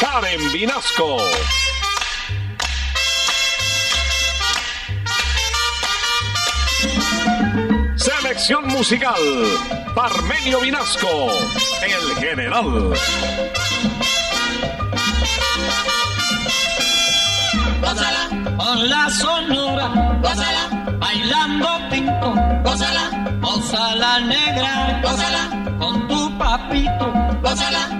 Karen Vinasco. Selección musical, Parmenio Vinasco, el general. Gózala, con la sonora, gózala, bailando pinto, gózala, gózala negra, gózala, con tu papito, gózala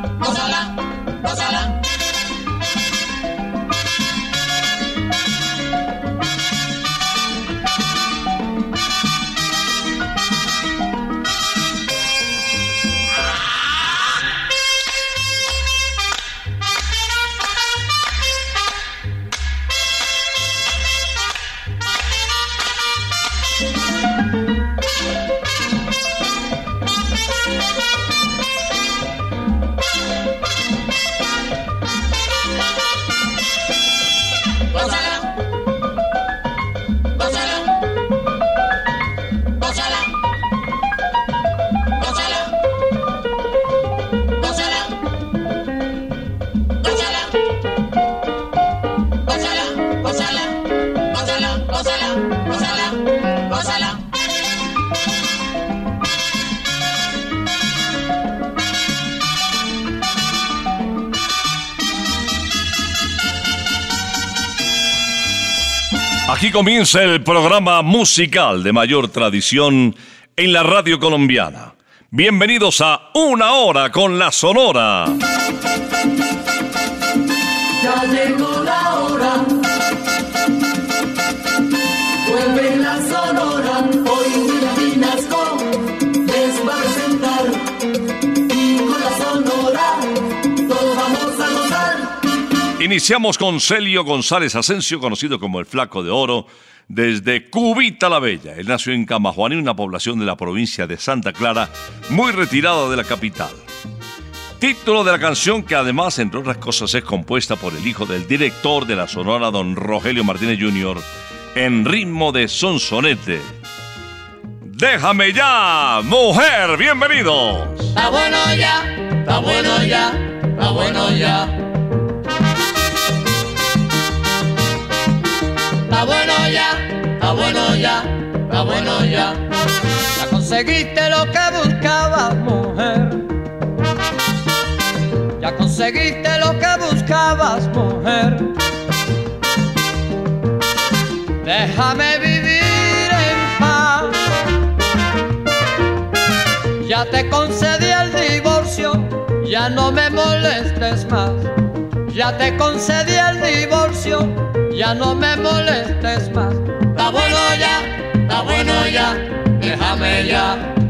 Aquí comienza el programa musical de mayor tradición en la radio colombiana. Bienvenidos a Una Hora con la Sonora. Iniciamos con Celio González Asensio, conocido como el Flaco de Oro, desde Cubita la Bella. Él nació en Camajuaní, una población de la provincia de Santa Clara, muy retirada de la capital. Título de la canción que además, entre otras cosas, es compuesta por el hijo del director de la Sonora, don Rogelio Martínez Jr., en ritmo de sonsonete. Déjame ya, mujer, bienvenidos. Está bueno ya, está bueno ya, está bueno ya. Está bueno ya, está bueno ya, está bueno ya. Ya conseguiste lo que buscabas, mujer. Ya conseguiste lo que buscabas, mujer. Déjame vivir en paz. Ya te concedí el divorcio, ya no me molestes más. Ya te concedí el divorcio, ya no me molestes más. Está bueno ya, está bueno ya, déjame ya.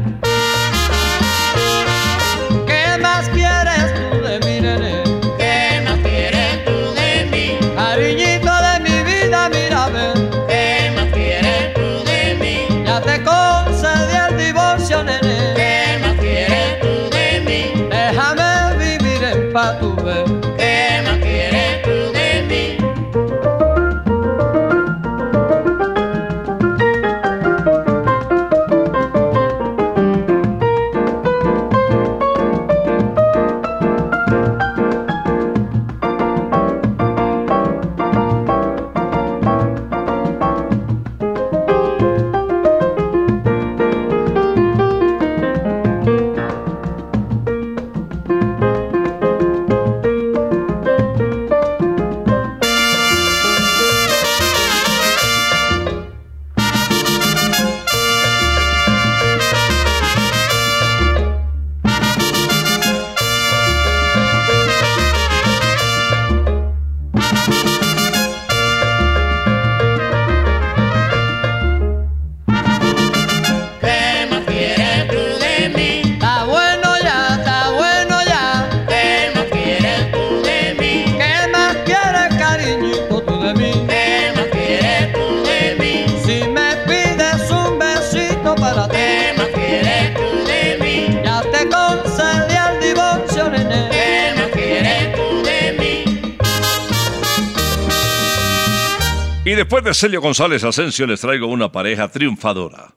después de Celio González Asensio les traigo una pareja triunfadora.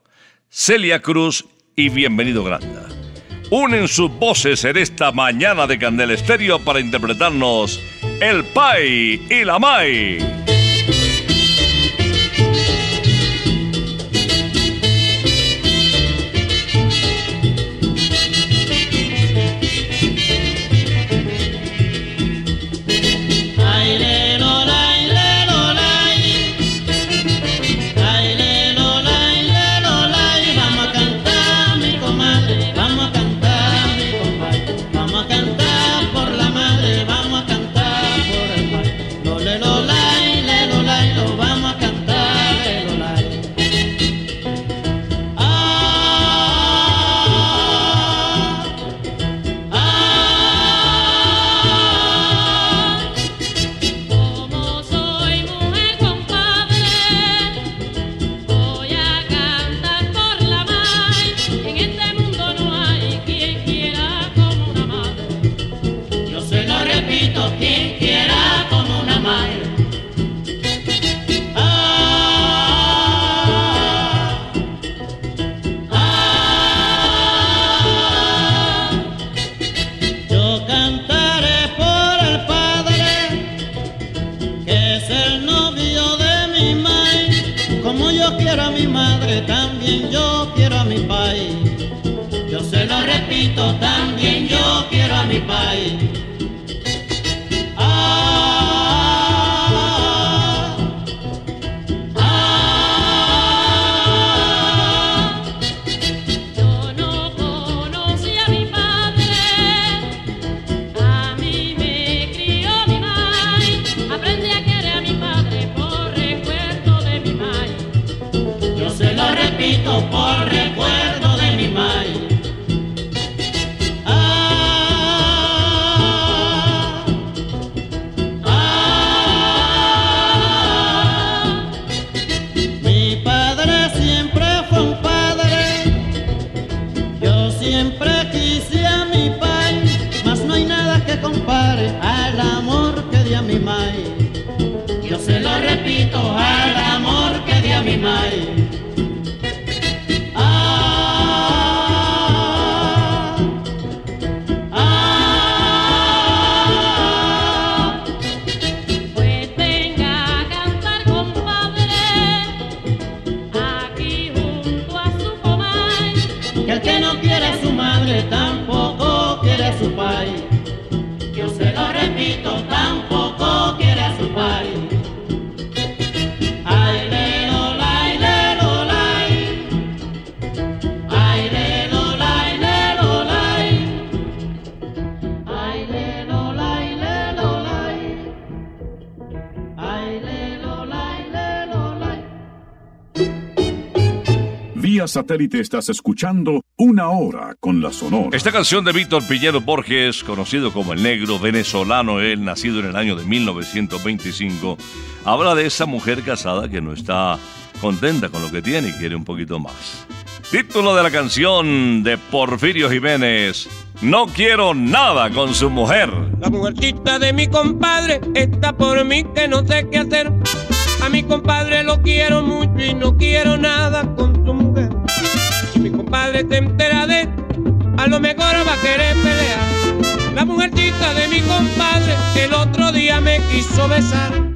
Celia Cruz y Bienvenido Granda. Unen sus voces en esta mañana de Candel Estéreo para interpretarnos El Pai y la Mai. también yo quiero a mi país. mai Vía satélite estás escuchando Una Hora con la Sonora. Esta canción de Víctor Piñero Borges, conocido como el negro venezolano, él nacido en el año de 1925, habla de esa mujer casada que no está contenta con lo que tiene y quiere un poquito más. Título de la canción de Porfirio Jiménez, No quiero nada con su mujer. La mujercita de mi compadre está por mí que no sé qué hacer. A mi compadre lo quiero mucho y no quiero nada con su mujer. Si mi compadre se entera de, a lo mejor va a querer pelear. La mujercita de mi compadre el otro día me quiso besar.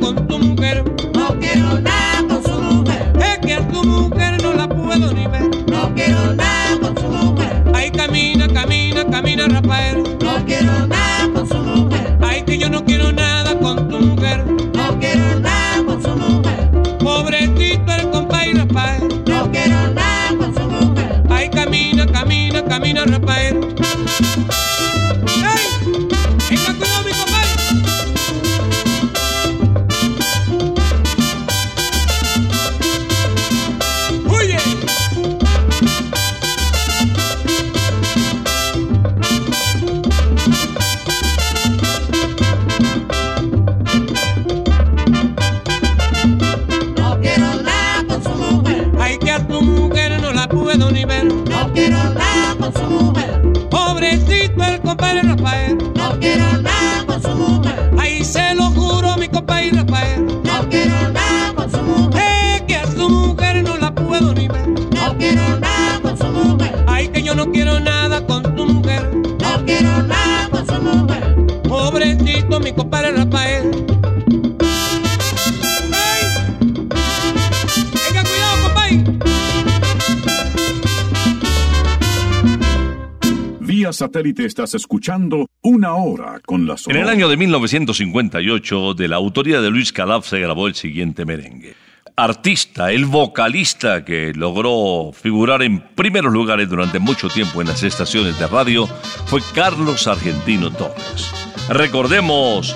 satélite estás escuchando Una Hora con la En el año de 1958, de la autoría de Luis Calaf, se grabó el siguiente merengue. Artista, el vocalista que logró figurar en primeros lugares durante mucho tiempo en las estaciones de radio fue Carlos Argentino Torres. Recordemos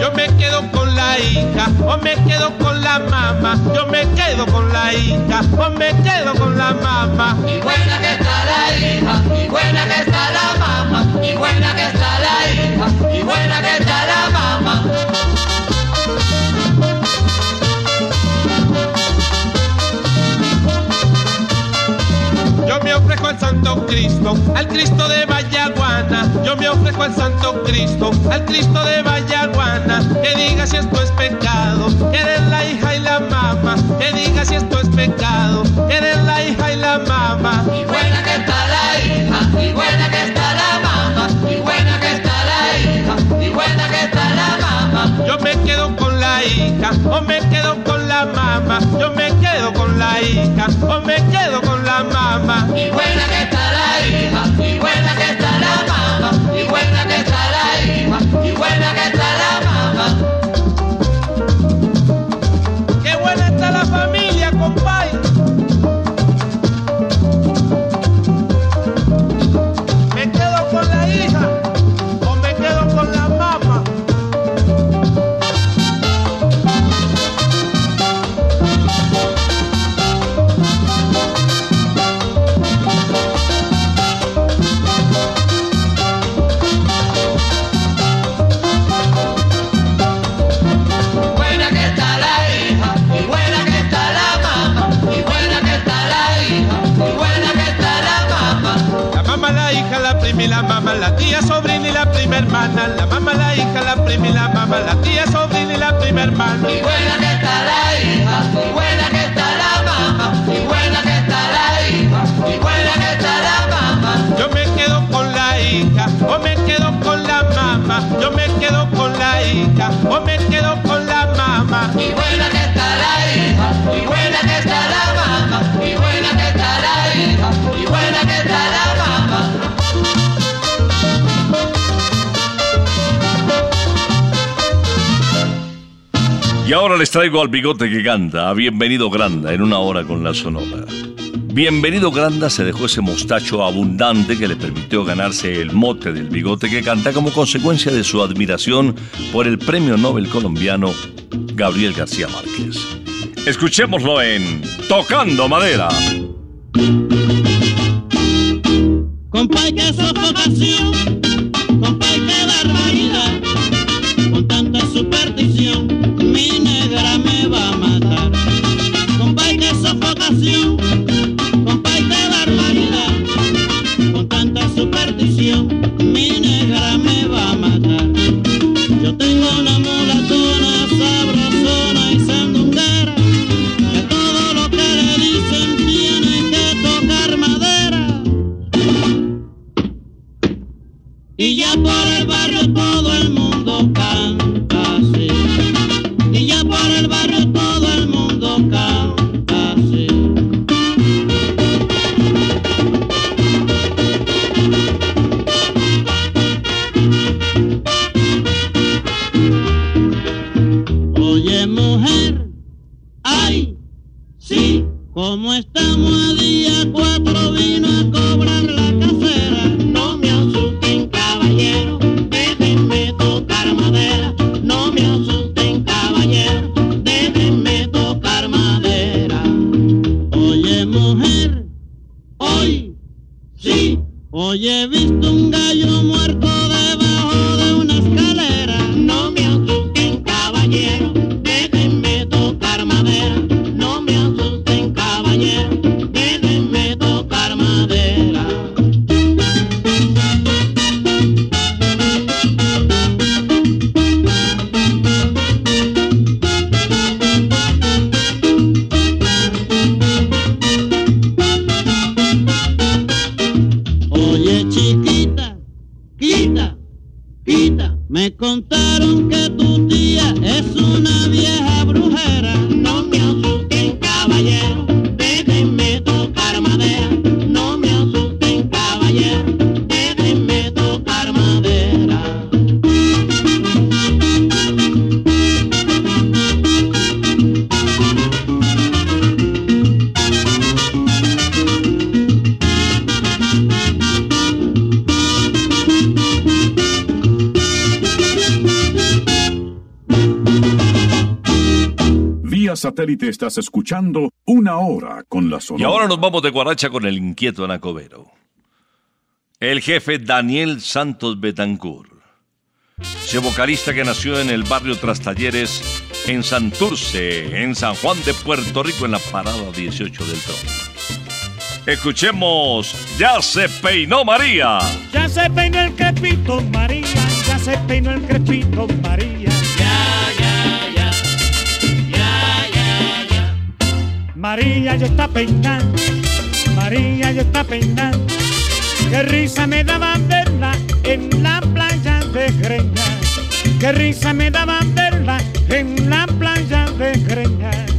Yo me quedo con la hija, o me quedo con la mamá. Yo me quedo con la hija, o me quedo con la mamá. Y buena que está la hija, y buena que está la mamá, y buena que está la hija, y buena que está la mamá. Yo me ofrezco al Santo Cristo, al Cristo de Vallaguana. Yo me ofrezco al Santo Cristo, al Cristo de Vallaguana. Que diga si esto es pecado, eres la hija y la mamá. Que diga si esto es pecado, eres la hija y la mamá. Y buena que está la hija, y buena que está la mamá, y buena que está la hija, y buena que está la mamá. Yo me quedo con la hija, o me quedo con la mamá. Yo me quedo con la hija, o me quedo con Y buena que está la hija, y buena que está la mamá, y buena que traigo al bigote que canta, a Bienvenido Granda, en una hora con la Sonora. Bienvenido Granda se dejó ese mostacho abundante que le permitió ganarse el mote del bigote que canta como consecuencia de su admiración por el premio Nobel colombiano Gabriel García Márquez. Escuchémoslo en Tocando Madera. Me contaron satélite estás escuchando Una Hora con la Y ahora nos vamos de guaracha con el inquieto Anacobero. El jefe Daniel Santos Betancourt. Ese vocalista que nació en el barrio Trastalleres, en Santurce, en San Juan de Puerto Rico, en la parada 18 del tren. Escuchemos, ya se peinó María. Ya se peinó el crepito María, ya se peinó el crepito María María yo está peinando, María yo está peinando. Qué risa me daba verla en la playa de Greña. Qué risa me daba verla en la playa de Greña.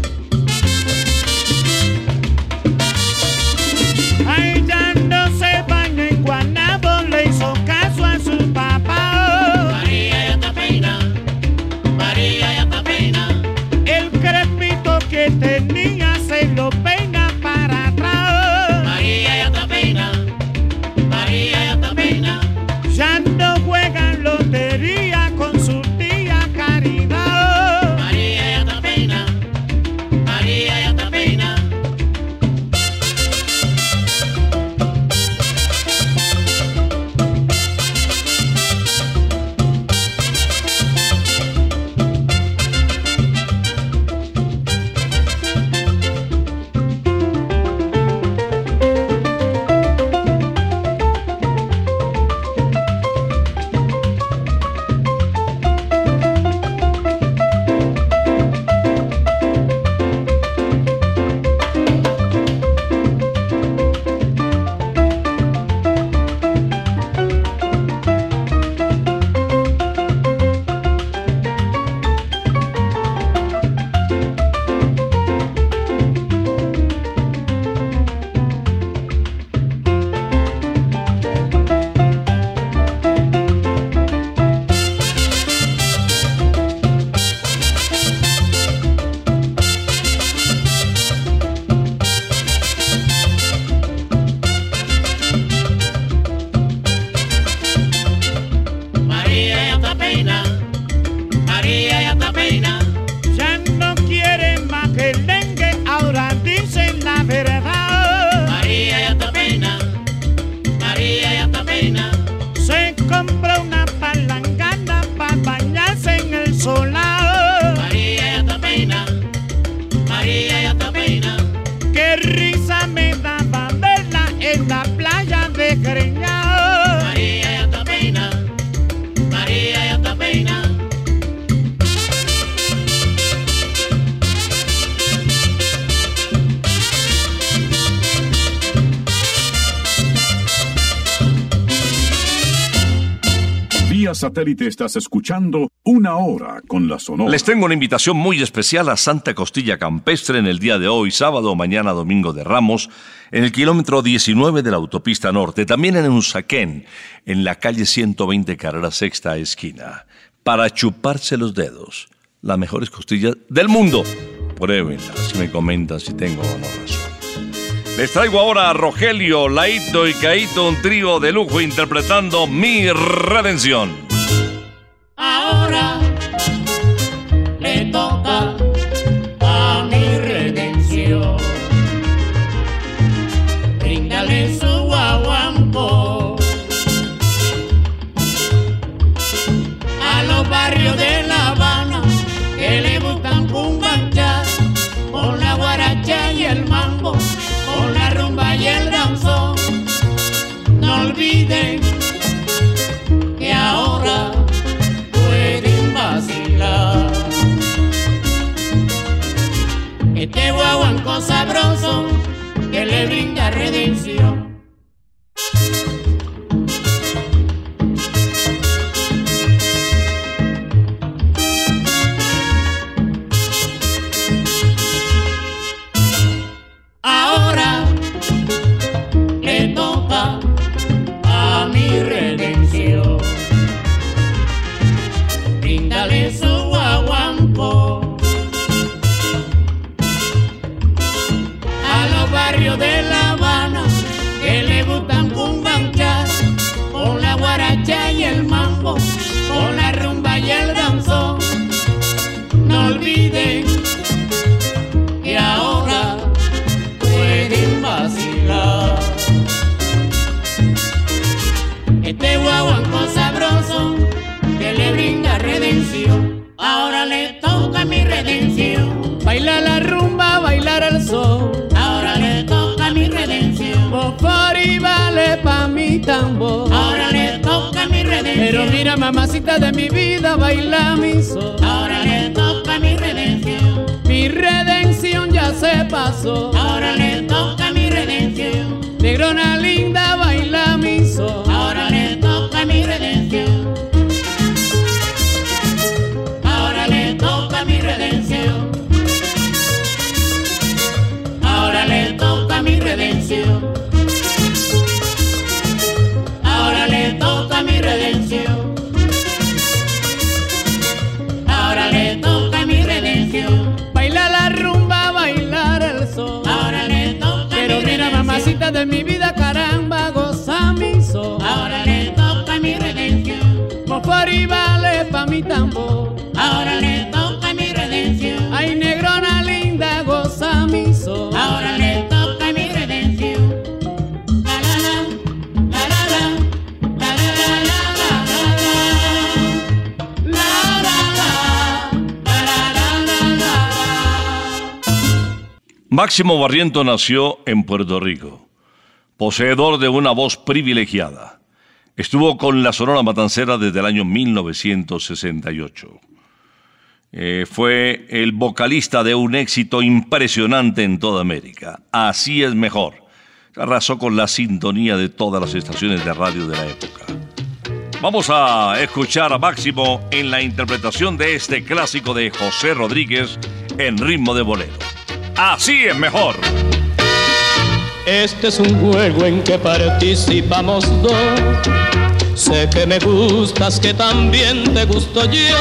Satélite estás escuchando Una Hora con la Sonora. Les tengo una invitación muy especial a Santa Costilla Campestre en el día de hoy, sábado, mañana, domingo de Ramos, en el kilómetro 19 de la autopista norte, también en Usaquén, en la calle 120 carrera sexta esquina, para chuparse los dedos. Las mejores costillas del mundo. Pruébenlas me comentan si tengo o no razón. Les traigo ahora a Rogelio, Laito y Caito, un trío de lujo interpretando Mi Redención. Ahora le toca a mi redención. Bríndale su guaguampo a los barrios de La Habana que le gustan cumbanchar con la guaracha y el mambo, con la rumba y el danzón. No olviden redención. Mi tambor. Ahora le toca mi redención. Ay, negrona linda, goza mi sol. Ahora le toca mi redención. La la la, la la la, la la la la la la Máximo Barriento nació en Puerto Rico, poseedor de una voz privilegiada. Estuvo con la Sonora Matancera desde el año 1968. Eh, fue el vocalista de un éxito impresionante en toda América. Así es mejor. Arrasó con la sintonía de todas las estaciones de radio de la época. Vamos a escuchar a Máximo en la interpretación de este clásico de José Rodríguez en ritmo de bolero. Así es mejor. Este es un juego en que participamos dos. Sé que me gustas, que también te gusto yo.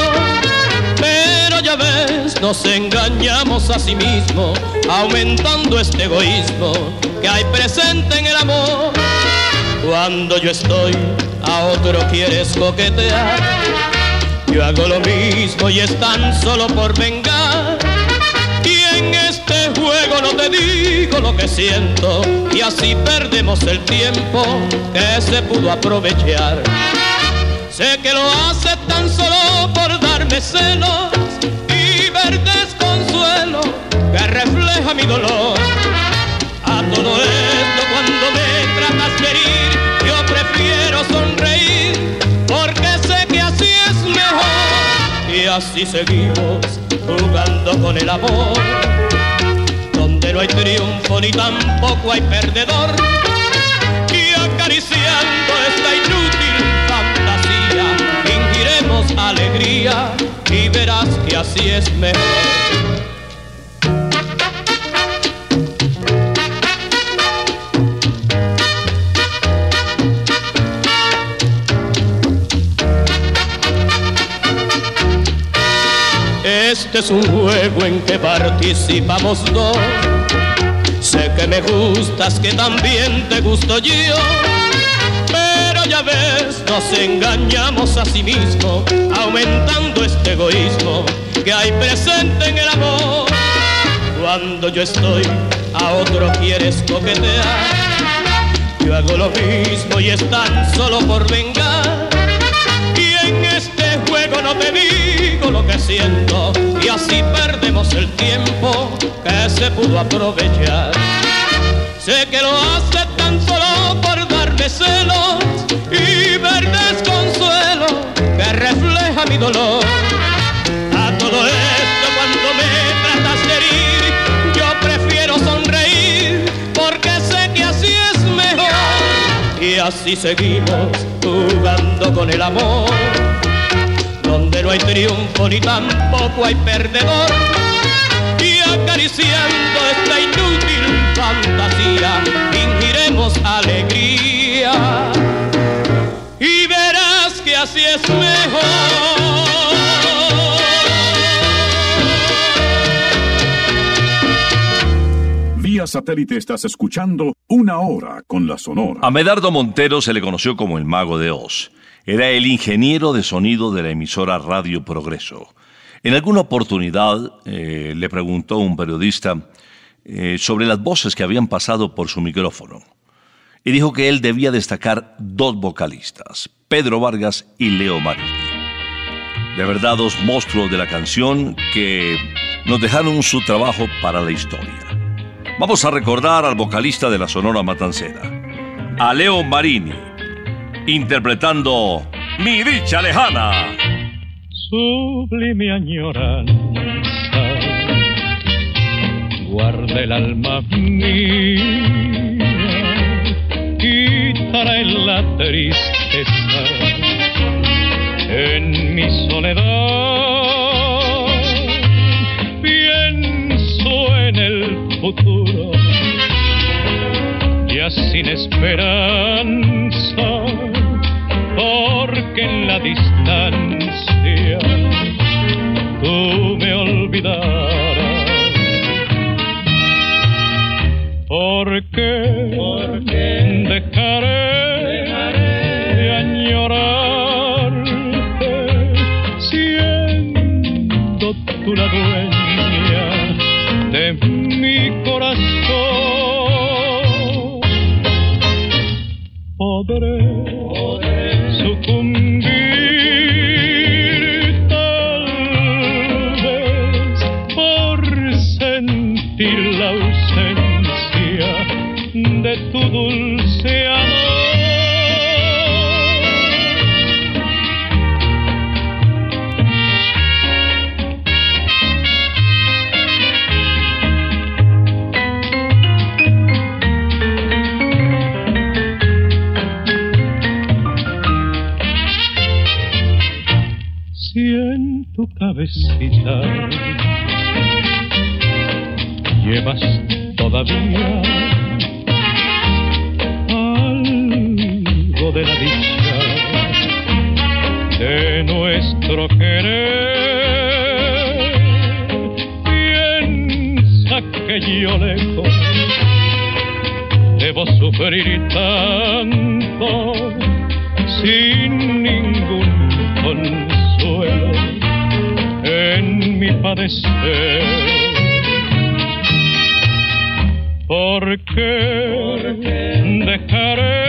Pero ya ves, nos engañamos a sí mismos, aumentando este egoísmo que hay presente en el amor. Cuando yo estoy, a otro quieres coquetear. Yo hago lo mismo y es tan solo por vengar. Te digo lo que siento y así perdemos el tiempo que se pudo aprovechar. Sé que lo hace tan solo por darme celos y ver desconsuelo que refleja mi dolor. A todo esto cuando me tratas de herir, yo prefiero sonreír porque sé que así es mejor. Y así seguimos jugando con el amor, no hay triunfo ni tampoco hay perdedor. Y acariciando esta inútil fantasía, alegría y verás que así es mejor. Este es un juego en que participamos dos. Que me gustas, que también te gusto yo. Pero ya ves, nos engañamos a sí mismo, aumentando este egoísmo que hay presente en el amor. Cuando yo estoy, a otro quieres coquetear. Yo hago lo mismo y es tan solo por vengar. Y en este juego no te lo que siento y así perdemos el tiempo que se pudo aprovechar. Sé que lo hace tan solo por darme celos y ver desconsuelo que refleja mi dolor. A todo esto cuando me tratas de herir, yo prefiero sonreír porque sé que así es mejor. Y así seguimos jugando con el amor, hay triunfo ni tampoco hay perdedor. Y acariciando esta inútil fantasía, fingiremos alegría. Y verás que así es mejor. Vía satélite estás escuchando Una Hora con la Sonora. A Medardo Montero se le conoció como el Mago de Oz. Era el ingeniero de sonido de la emisora Radio Progreso. En alguna oportunidad eh, le preguntó un periodista eh, sobre las voces que habían pasado por su micrófono y dijo que él debía destacar dos vocalistas, Pedro Vargas y Leo Marini. De verdad, dos monstruos de la canción que nos dejaron su trabajo para la historia. Vamos a recordar al vocalista de la Sonora Matancera, a Leo Marini, interpretando Mi dicha lejana. sublime añoranza. Guarda el alma mía. Quitará en la tristeza. En mi soledad debo sufrir tanto sin ningún consuelo en mi padecer. ¿Por qué dejaré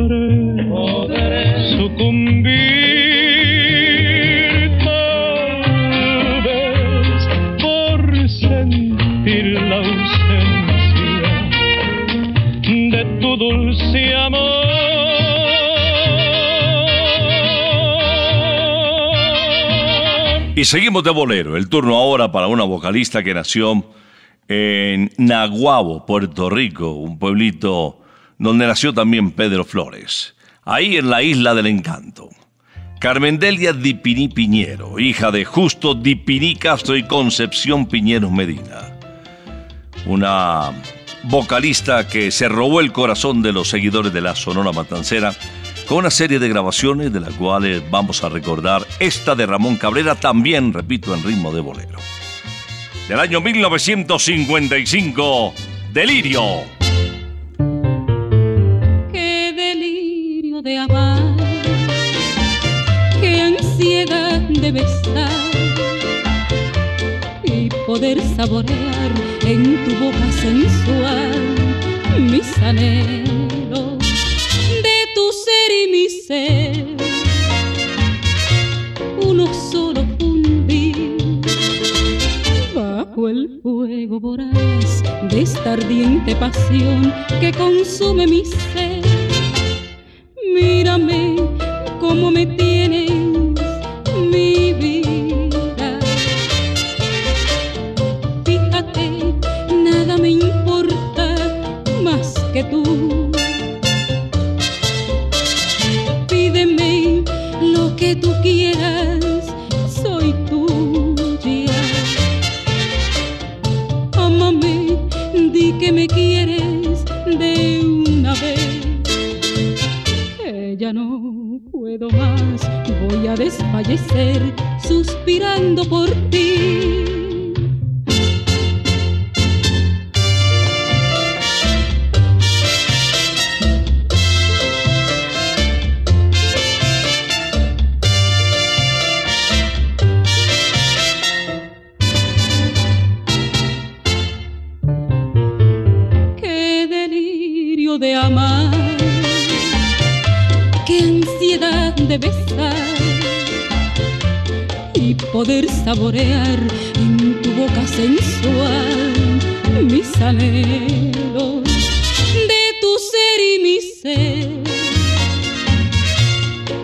Podré, sucumbir tal vez por sentir la ausencia de tu dulce amor. Y seguimos de bolero. El turno ahora para una vocalista que nació en Naguabo, Puerto Rico, un pueblito donde nació también Pedro Flores. Ahí en la isla del encanto. Carmendelia Dipiní Piñero, hija de Justo Dipiní Castro y Concepción Piñeros Medina. Una vocalista que se robó el corazón de los seguidores de la Sonora Matancera con una serie de grabaciones de las cuales vamos a recordar esta de Ramón Cabrera, también, repito, en ritmo de bolero. Del año 1955, Delirio. De amar, qué ansiedad de besar y poder saborear en tu boca sensual mis anhelos de tu ser y mi ser. Uno solo fundir bajo el fuego voraz de esta ardiente pasión que consume mi ser. Mírame cómo me desfallecer suspirando por ti.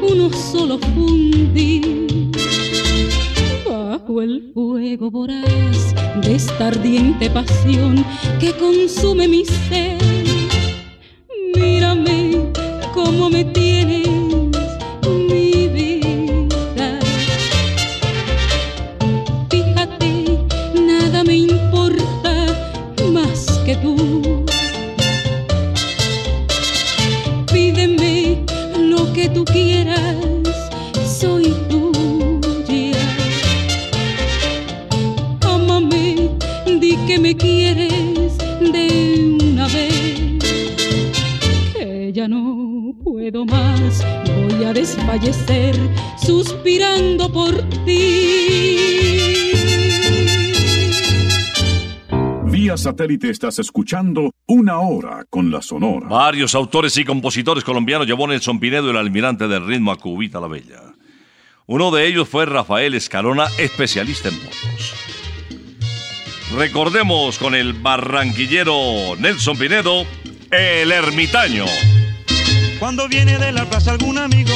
Uno solo fundir bajo el fuego voraz de esta ardiente pasión que consume mi ser. Mírame cómo me tienes, tú quieras, soy tuya. Ámame, di que me quieres de una vez. Que ya no puedo más, voy a desfallecer suspirando por ti. Vía satélite estás escuchando Una Hora con la Sonora. Varios autores y compositores colombianos llevó Nelson Pinedo el almirante del ritmo a Cubita la Bella. Uno de ellos fue Rafael Escalona, especialista en motos. Recordemos con el barranquillero Nelson Pinedo, el ermitaño. Cuando viene de la plaza algún amigo,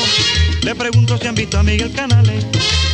le pregunto si han visto a Miguel Canales.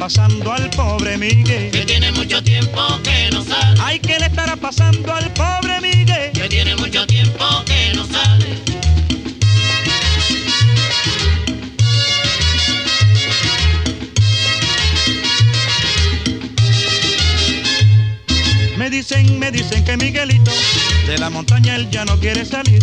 Pasando al pobre Miguel? Que tiene mucho tiempo que no sale, Ay, ¿qué le estará pasando al pobre Miguel? que tiene mucho tiempo que no sale. Me dicen, me dicen que Miguelito de la montaña él ya no quiere salir.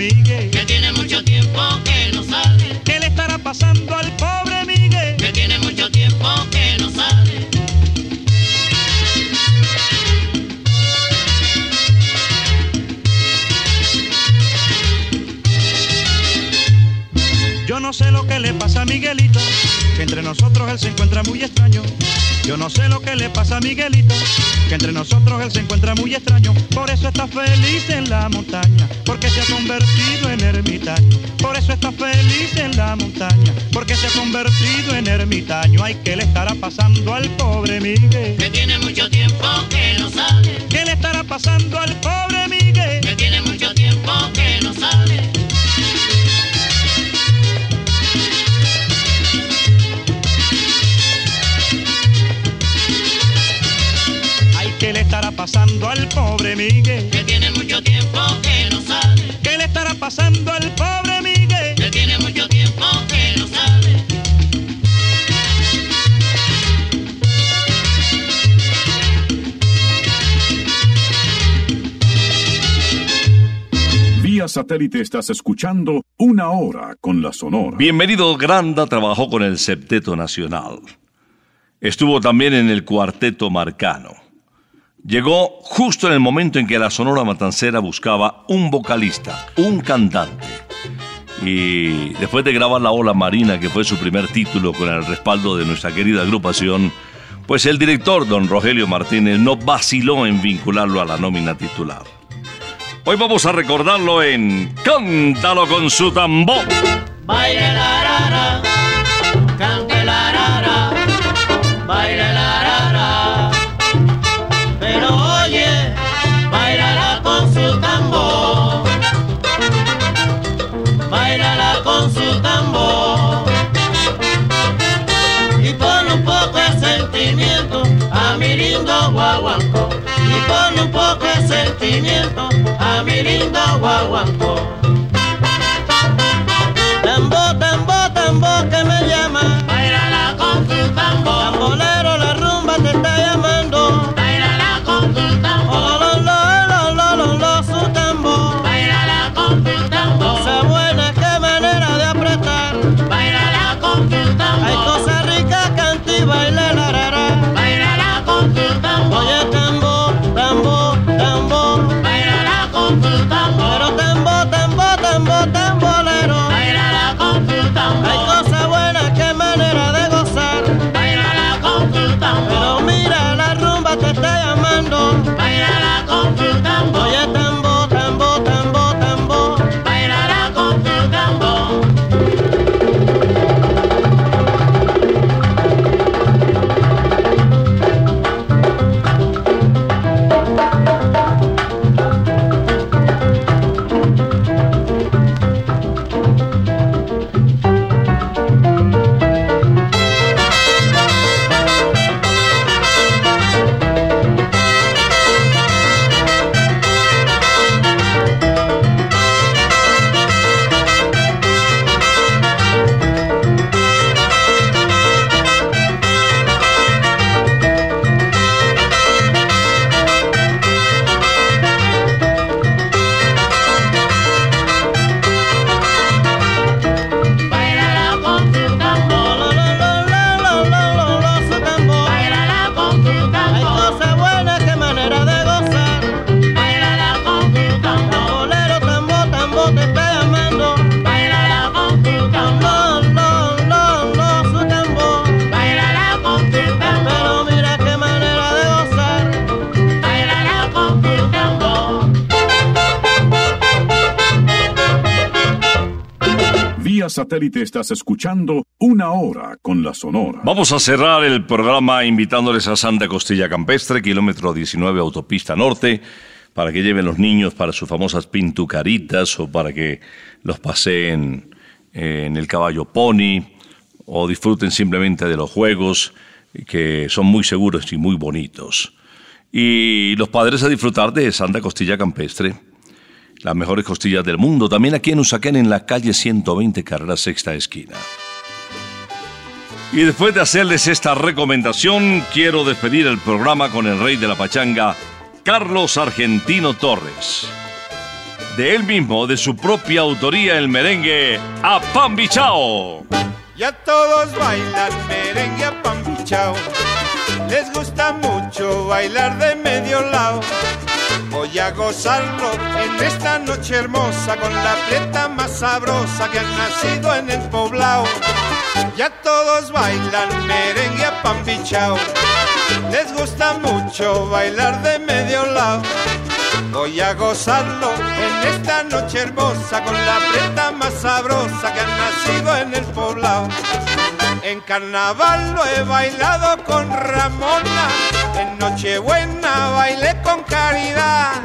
Miguel? Que tiene mucho tiempo que no sale. ¿Qué le estará pasando al pobre Miguel? Que tiene mucho tiempo que no sale. Yo no sé lo que le pasa a Miguelito, que entre nosotros él se encuentra muy extraño. Yo no sé lo que le pasa a Miguelito, que entre nosotros él se encuentra muy extraño. Por eso está feliz en la montaña, porque se ha convertido en ermitaño. Por eso está feliz en la montaña, porque se ha convertido en ermitaño. Ay, ¿qué le estará pasando al pobre Miguel? Que tiene mucho tiempo que no sale. ¿Qué le estará pasando al pobre pasando al pobre Miguel? Que tiene mucho tiempo que no sale. ¿Qué le estará pasando al pobre Miguel? Que tiene mucho tiempo que no sale. Vía satélite estás escuchando Una Hora con la Sonora. Bienvenido Granda trabajó con el Septeto Nacional. Estuvo también en el Cuarteto Marcano. Llegó justo en el momento en que la Sonora Matancera buscaba un vocalista, un cantante. Y después de grabar La Ola Marina, que fue su primer título con el respaldo de nuestra querida agrupación, pues el director, don Rogelio Martínez, no vaciló en vincularlo a la nómina titular. Hoy vamos a recordarlo en Cántalo con su tambor. Baile la rara, cante la rara, baile a estás escuchando Una Hora con la Sonora. Vamos a cerrar el programa invitándoles a Santa Costilla Campestre, kilómetro 19, autopista norte, para que lleven los niños para sus famosas pintucaritas o para que los paseen eh, en el caballo pony o disfruten simplemente de los juegos que son muy seguros y muy bonitos. Y los padres a disfrutar de Santa Costilla Campestre. Las mejores costillas del mundo, también aquí en Usaquén, en la calle 120, carrera sexta esquina. Y después de hacerles esta recomendación, quiero despedir el programa con el rey de la pachanga, Carlos Argentino Torres. De él mismo, de su propia autoría, el merengue a pan bichao. Ya todos bailan merengue a pan bichao. Les gusta mucho bailar de medio lado. Voy a gozarlo en esta noche hermosa con la prieta más sabrosa que ha nacido en el poblado. Ya todos bailan merengue a pan bichao. Les gusta mucho bailar de medio lado. Voy a gozarlo en esta noche hermosa con la prieta más sabrosa que ha nacido en el poblado. En carnaval lo he bailado con Ramona, en Nochebuena bailé con Caridad.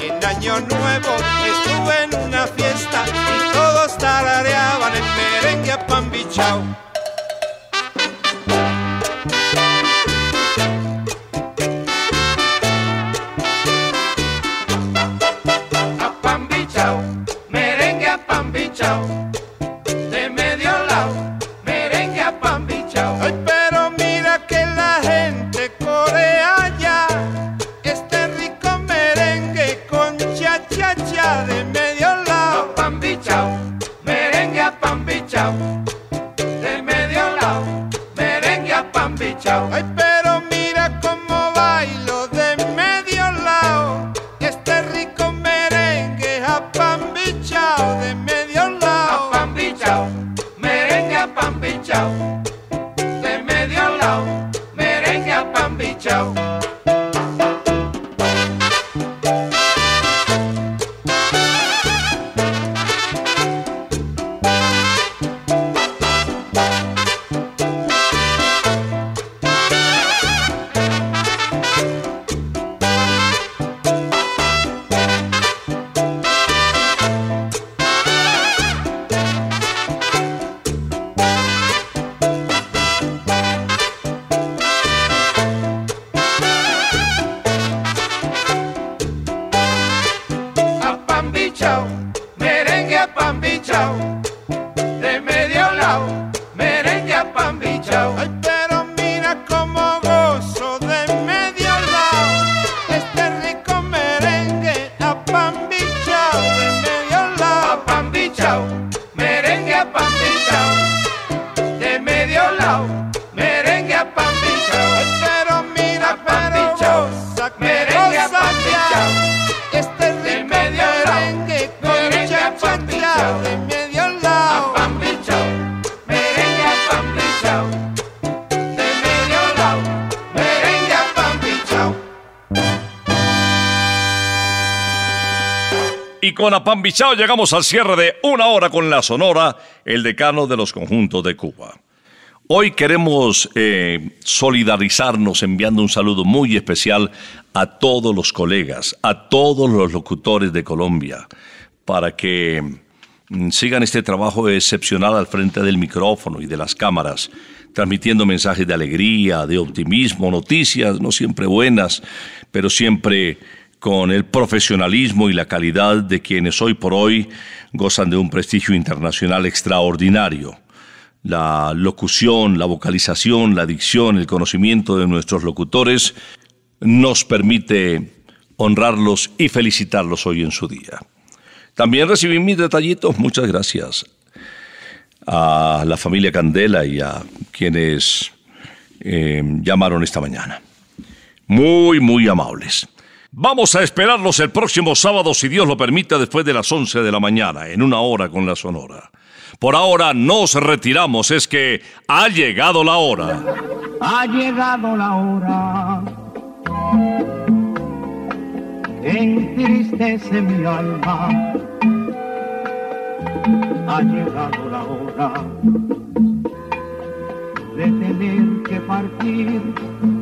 En Año Nuevo estuve en una fiesta y todos tarareaban el merengue a pan bichao. A pan merengue a pan Apam Bichao llegamos al cierre de una hora con la Sonora, el decano de los conjuntos de Cuba. Hoy queremos eh, solidarizarnos enviando un saludo muy especial a todos los colegas, a todos los locutores de Colombia, para que mm, sigan este trabajo excepcional al frente del micrófono y de las cámaras, transmitiendo mensajes de alegría, de optimismo, noticias no siempre buenas, pero siempre con el profesionalismo y la calidad de quienes hoy por hoy gozan de un prestigio internacional extraordinario la locución, la vocalización, la dicción, el conocimiento de nuestros locutores nos permite honrarlos y felicitarlos hoy en su día. También recibí mis detallitos, muchas gracias a la familia Candela y a quienes eh, llamaron esta mañana. Muy, muy amables. Vamos a esperarlos el próximo sábado, si Dios lo permite, después de las 11 de la mañana, en una hora con la Sonora. Por ahora nos retiramos, es que ha llegado la hora. Ha llegado la hora. Entristece mi alma. Ha llegado la hora de tener que partir.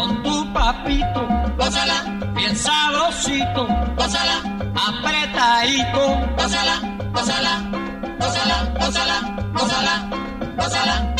con tu papito, gózala, bien sabrosito, gózala, apretadito, gózala, gózala, gózala, gózala, gózala, gózala.